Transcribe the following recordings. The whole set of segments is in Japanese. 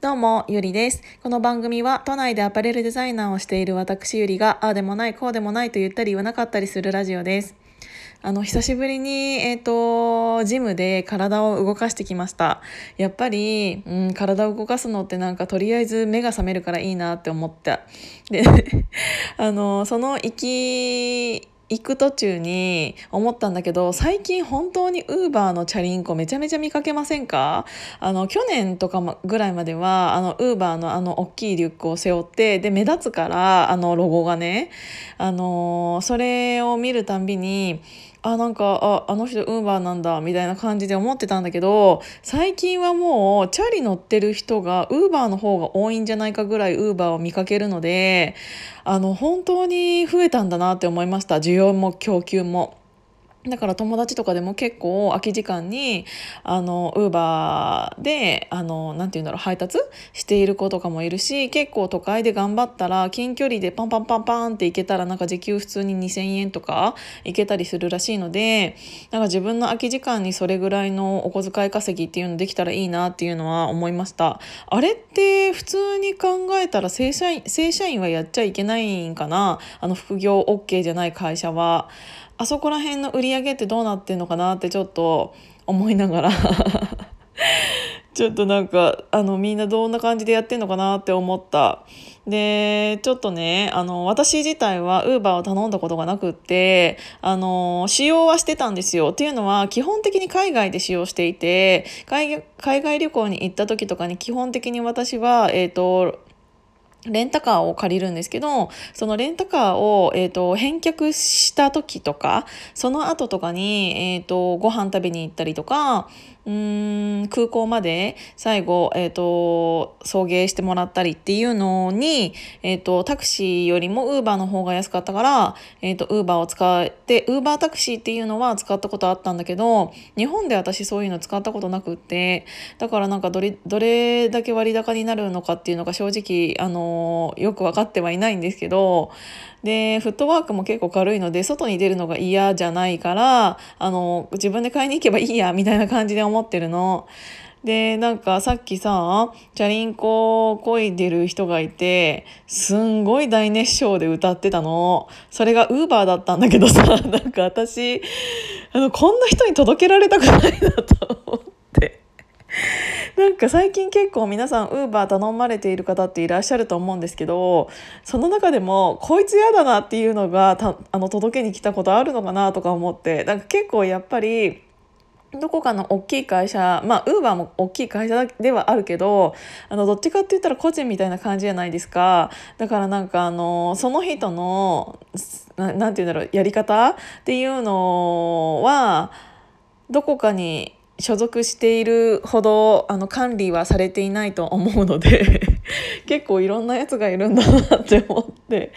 どうも、ゆりです。この番組は都内でアパレルデザイナーをしている私ゆりが、ああでもない、こうでもないと言ったり言わなかったりするラジオです。あの、久しぶりに、えっ、と、ジムで体を動かしてきました。やっぱり、うん、体を動かすのってなんかとりあえず目が覚めるからいいなって思った。で、あの、その行き、行く途中に思ったんだけど最近本当にウーバーのチャリンコめちゃめちゃ見かけませんか？あの去年とかぐらいまではあのウーバーのあの大きいリュックを背負ってで目立つからあのロゴがね。あのそれを見るたんびにあなんかああの人ウーバーなんだみたいな感じで思ってたんだけど最近はもうチャリ乗ってる人がウーバーの方が多いんじゃないかぐらいウーバーを見かけるのであの本当に増えたんだなって思いました需要も供給も。だから友達とかでも結構空き時間にあのウーバーであのなんて言うんだろう配達している子とかもいるし結構都会で頑張ったら近距離でパンパンパンパンって行けたらなんか時給普通に2,000円とか行けたりするらしいのでなんか自分の空き時間にそれぐらいのお小遣い稼ぎっていうのできたらいいなっていうのは思いましたあれって普通に考えたら正社員正社員はやっちゃいけないんかな？あの副業 OK じゃない会社は。あそこら辺の売り上げってどうなってんのかなってちょっと思いながら。ちょっとなんかあのみんなどんな感じでやってんのかなって思った。でちょっとねあの私自体はウーバーを頼んだことがなくってあの使用はしてたんですよ。っていうのは基本的に海外で使用していて海外旅行に行った時とかに基本的に私はえっ、ー、とレンタカーを借りるんですけどそのレンタカーを、えーと、返却した時とかその後とかに、えーと、ご飯食べに行ったりとかうん空港まで最後、えーと、送迎してもらったりっていうのに、えー、とタクシーよりもウーバーの方が安かったから、えー、とウーバーを使ってウーバータクシーっていうのは使ったことあったんだけど日本で私そういうの使ったことなくってだからなんかどれどれだけ割高になるのかっていうのが正直あのよく分かってはいないんですけどでフットワークも結構軽いので外に出るのが嫌じゃないからあの自分で買いに行けばいいやみたいな感じで思ってるの。でなんかさっきさチャリンコこいでる人がいてすんごい大熱唱で歌ってたのそれがウーバーだったんだけどさ なんか私あのこんな人に届けられたくないなと思って。なんか最近結構皆さんウーバー頼まれている方っていらっしゃると思うんですけどその中でもこいつ嫌だなっていうのがたあの届けに来たことあるのかなとか思ってなんか結構やっぱりどこかの大きい会社まあウーバーも大きい会社ではあるけどあのどっちかって言ったら個人みたいな感じじゃないですか。だからなんかあのその人のななんて言うんだろうやり方っていうのはどこかに所属しているほどあの管理はされていないと思うので 結構いろんなやつがいるんだなって思って。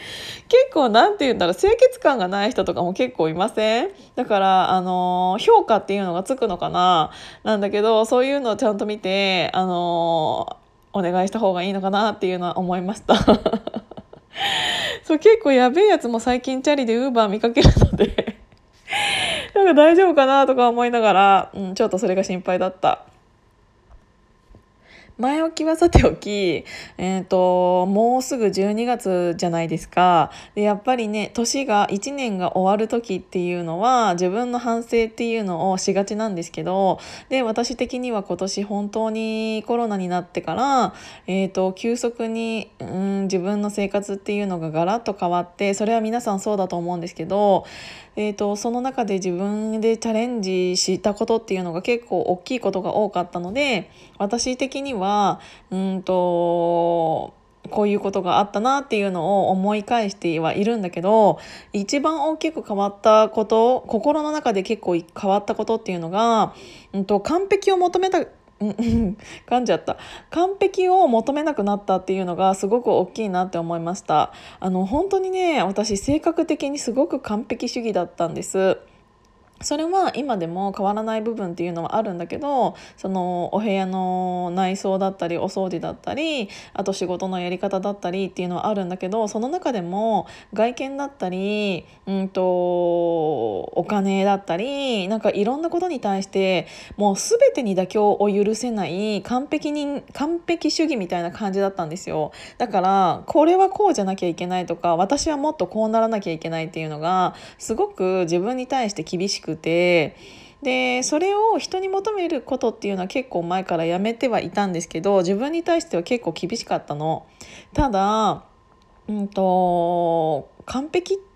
結構なんて言うんだろう清潔感がない人とかも結構いません？だからあの評価っていうのがつくのかな？なんだけどそういうのをちゃんと見てあのお願いした方がいいのかなっていうのは思いました。そう結構やべえやつも最近チャリでウーバー見かけるので。なんか大丈夫かなとか思いながら、うん、ちょっとそれが心配だった。前置きはさておき、えーと、もうすぐ12月じゃないですか。でやっぱりね年が1年が終わる時っていうのは自分の反省っていうのをしがちなんですけどで私的には今年本当にコロナになってから、えーと、急速に、うん、自分の生活っていうのがガラッと変わってそれは皆さんそうだと思うんですけどえーと、その中で自分でチャレンジしたことっていうのが結構大きいことが多かったので私的にははうんとこういうことがあったなっていうのを思い返してはいるんだけど一番大きく変わったこと心の中で結構変わったことっていうのが、うんと、完璧を求めた 噛んじゃった。完璧を求めなくなったっていうのがすごく大きいなって思いました。あの本当にね私性格的にすごく完璧主義だったんです。それは今でも変わらない部分っていうのはあるんだけどそのお部屋の内装だったりお掃除だったりあと仕事のやり方だったりっていうのはあるんだけどその中でも外見だったり、うんと、お金だったりなんかいろんなことに対してもう全てに妥協を許せない完璧に完璧主義みたいな感じだったんですよだからこれはこうじゃなきゃいけないとか私はもっとこうならなきゃいけないっていうのがすごく自分に対して厳しくてでそれを人に求めることっていうのは結構前からやめてはいたんですけど自分に対しては結構厳しかったの。ただうんと完璧って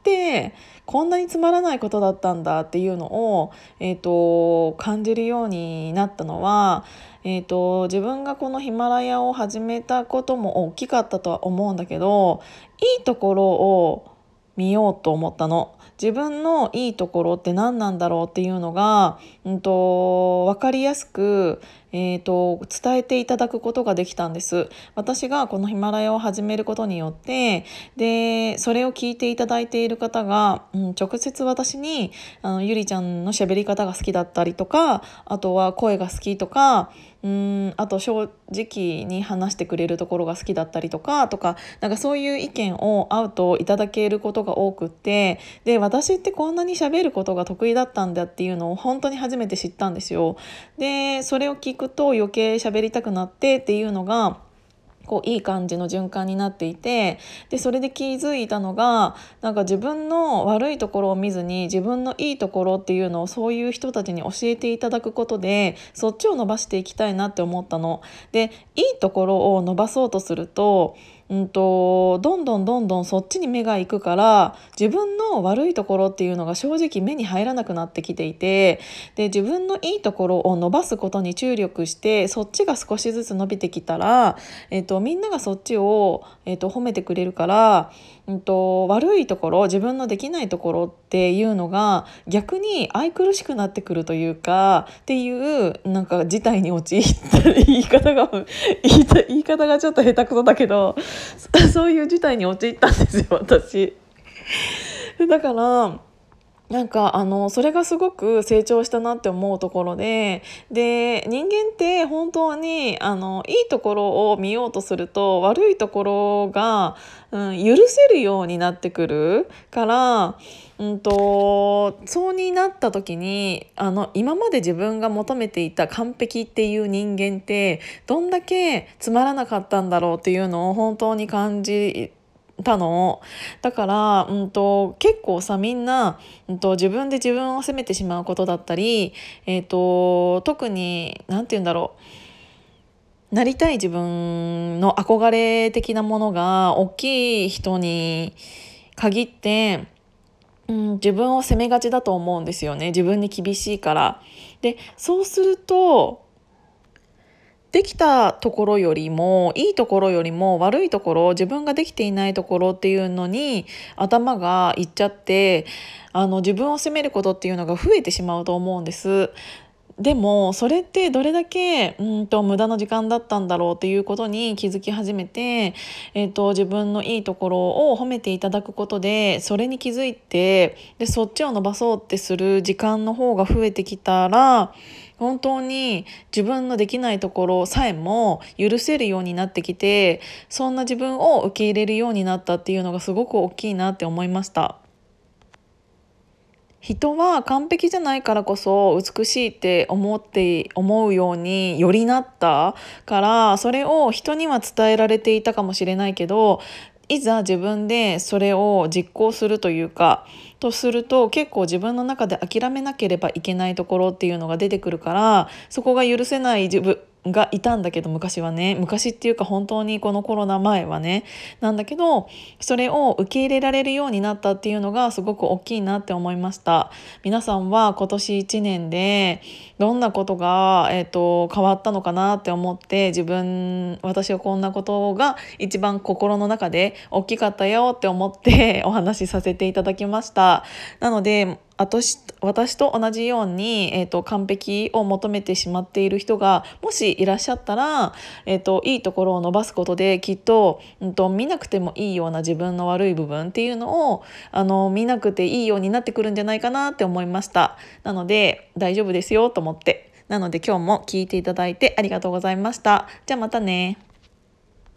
こんなにつまらないことだったんだっていうのを、えーと、感じるようになったのは、えーと自分がこのヒマラヤを始めたことも大きかったとは思うんだけどいいところを見ようと思ったの。自分のいいところって何なんだろうっていうのが、うんと、分かりやすく、えーと、伝えていただくことができたんです私がこのヒマラヤを始めることによってでそれを聞いていただいている方が、うん、直接私にあのゆりちゃんの喋り方が好きだったりとかあとは声が好きとかうんあと正直に話してくれるところが好きだったりとかとかなんかそういう意見を会うといただけることが多くってで私ってこんなに喋ることが得意だったんだっていうのを本当に初めて知ったんですよ。でそれを聞くと余計喋りたくなってっていうのがこういい感じの循環になっていてでそれで気づいたのがなんか自分の悪いところを見ずに自分のいいところっていうのをそういう人たちに教えていただくことでそっちを伸ばしていきたいなって思ったの。でいいところを伸ばそうとするとうんと、どんどんどんどんそっちに目が行くから自分の悪いところっていうのが正直目に入らなくなってきていてで自分のいいところを伸ばすことに注力してそっちが少しずつ伸びてきたら、えっと、みんながそっちを、えっと、褒めてくれるからうんと、悪いところ自分のできないところっていうのが逆に愛くるしくなってくるというかっていうなんか事態に陥った言い方が言い言い方がちょっと下手くそだけど そういう事態に陥ったんですよ私。だからなんかあのそれがすごく成長したなって思うところでで人間って本当にあのいいところを見ようとすると悪いところが、うん、許せるようになってくるから、うんと、そうになった時にあの今まで自分が求めていた完璧っていう人間ってどんだけつまらなかったんだろうっていうのを本当に感じたの。だから、うんと、結構さみんな、うんと、自分で自分を責めてしまうことだったり、えーと、特に何て言うんだろう。なりたい自分の憧れ的なものが大きい人に限って、うん、自分を責めがちだと思うんですよね。自分に厳しいから。でそうするとできたところよりもいいところよりも悪いところ自分ができていないところっていうのに頭がいっちゃってあの自分を責めることっていうのが増えてしまうと思うんです。でもそれってどれだけうんと無駄な時間だったんだろうっていうことに気づき始めて、えーと、自分のいいところを褒めていただくことでそれに気づいてでそっちを伸ばそうってする時間の方が増えてきたら本当に自分のできないところさえも許せるようになってきてそんな自分を受け入れるようになったっていうのがすごく大きいなって思いました。人は完璧じゃないからこそ美しいって思って思うようによりなったからそれを人には伝えられていたかもしれないけどいざ自分でそれを実行するというかとすると結構自分の中で諦めなければいけないところっていうのが出てくるからそこが許せない自分がいたんだけど昔はね。昔っていうか本当にこのコロナ前はね。なんだけどそれを受け入れられるようになったっていうのがすごく大きいなって思いました。皆さんは今年1年でどんなことが、えーと、変わったのかなって思って自分私はこんなことが一番心の中で大きかったよって思ってお話しさせていただきました。なので私私と同じように、えーと、完璧を求めてしまっている人がもしいらっしゃったら、えーと、いいところを伸ばすことできっと,、うんと、見なくてもいいような自分の悪い部分っていうのをあの見なくていいようになってくるんじゃないかなって思いました。なので大丈夫ですよと思って。なので今日も聞いていただいてありがとうございました。じゃあまたね。